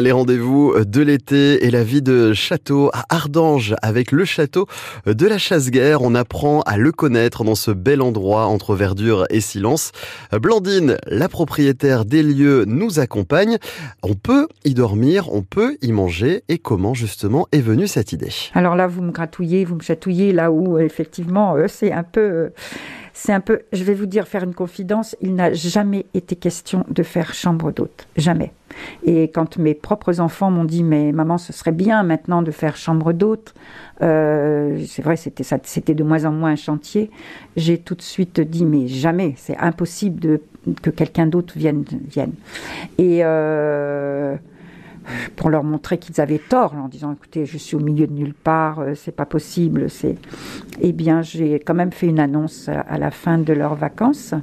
Les rendez-vous de l'été et la vie de château à Ardange avec le château de la Chasse-Guerre. On apprend à le connaître dans ce bel endroit entre verdure et silence. Blandine, la propriétaire des lieux, nous accompagne. On peut y dormir, on peut y manger. Et comment justement est venue cette idée? Alors là, vous me gratouillez, vous me chatouillez là où effectivement euh, c'est un peu... C'est un peu, je vais vous dire, faire une confidence, il n'a jamais été question de faire chambre d'hôte. Jamais. Et quand mes propres enfants m'ont dit, mais maman, ce serait bien maintenant de faire chambre d'hôte, euh, c'est vrai, c'était, c'était de moins en moins un chantier, j'ai tout de suite dit, mais jamais, c'est impossible de, que quelqu'un d'autre vienne. vienne. Et. Euh, pour leur montrer qu'ils avaient tort, en disant écoutez, je suis au milieu de nulle part, euh, c'est pas possible. C'est, eh bien, j'ai quand même fait une annonce à la fin de leurs vacances.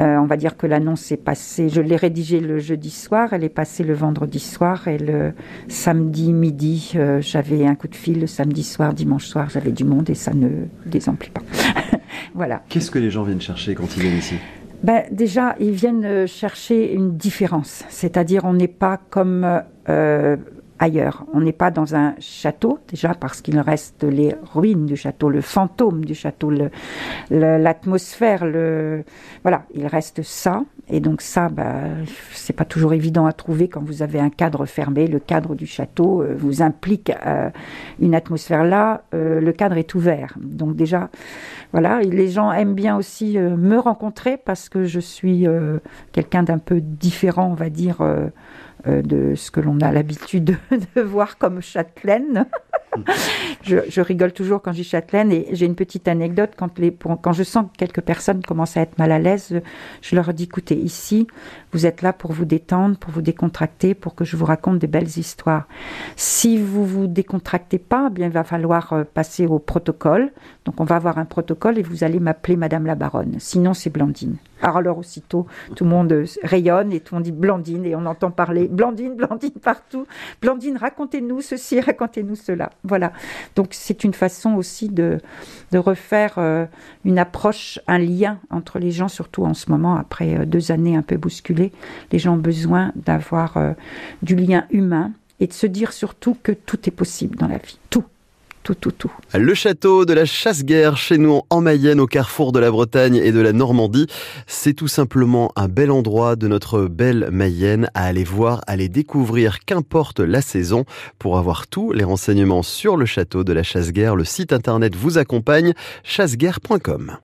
Euh, on va dire que l'annonce est passée. Je l'ai rédigée le jeudi soir, elle est passée le vendredi soir et le samedi midi, euh, j'avais un coup de fil. Le samedi soir, dimanche soir, j'avais du monde et ça ne désemplit pas. voilà. Qu'est-ce que les gens viennent chercher quand ils viennent ici? Ben, déjà, ils viennent chercher une différence, c'est-à-dire on n'est pas comme euh, ailleurs. On n'est pas dans un château, déjà parce qu'il reste les ruines du château, le fantôme du château, l'atmosphère, le, voilà, il reste ça. Et donc ça, bah, c'est pas toujours évident à trouver quand vous avez un cadre fermé. Le cadre du château euh, vous implique euh, une atmosphère. Là, le cadre est ouvert. Donc déjà, voilà, les gens aiment bien aussi me rencontrer parce que je suis quelqu'un d'un peu différent, on va dire euh, de ce que l'on a l'habitude de voir comme châtelaine. je, rigole toujours quand je dis châtelaine et j'ai une petite anecdote quand, les, quand je sens que quelques personnes commencent à être mal à l'aise, je leur dis écoutez, ici, vous êtes là pour vous détendre, pour vous décontracter, pour que je vous raconte des belles histoires. Si vous vous décontractez pas, eh bien il va falloir euh, passer au protocole. Donc on va avoir un protocole et vous allez m'appeler Madame la Baronne. Sinon c'est Blandine. Alors aussitôt, tout le monde rayonne et tout le monde dit Blandine et on entend parler Blandine, Blandine partout. Blandine, racontez-nous ceci, racontez-nous cela. Voilà. Donc c'est une façon aussi de, de refaire euh, une approche, un lien entre les gens, surtout en ce moment, après euh, deux années un peu bousculées. Les gens ont besoin d'avoir euh, du lien humain et de se dire surtout que tout est possible dans la vie. Le château de la Chasse-Guerre chez nous en Mayenne au carrefour de la Bretagne et de la Normandie, c'est tout simplement un bel endroit de notre belle Mayenne à aller voir, à aller découvrir, qu'importe la saison. Pour avoir tous les renseignements sur le château de la Chasse-Guerre, le site internet vous accompagne, chasseguerre.com.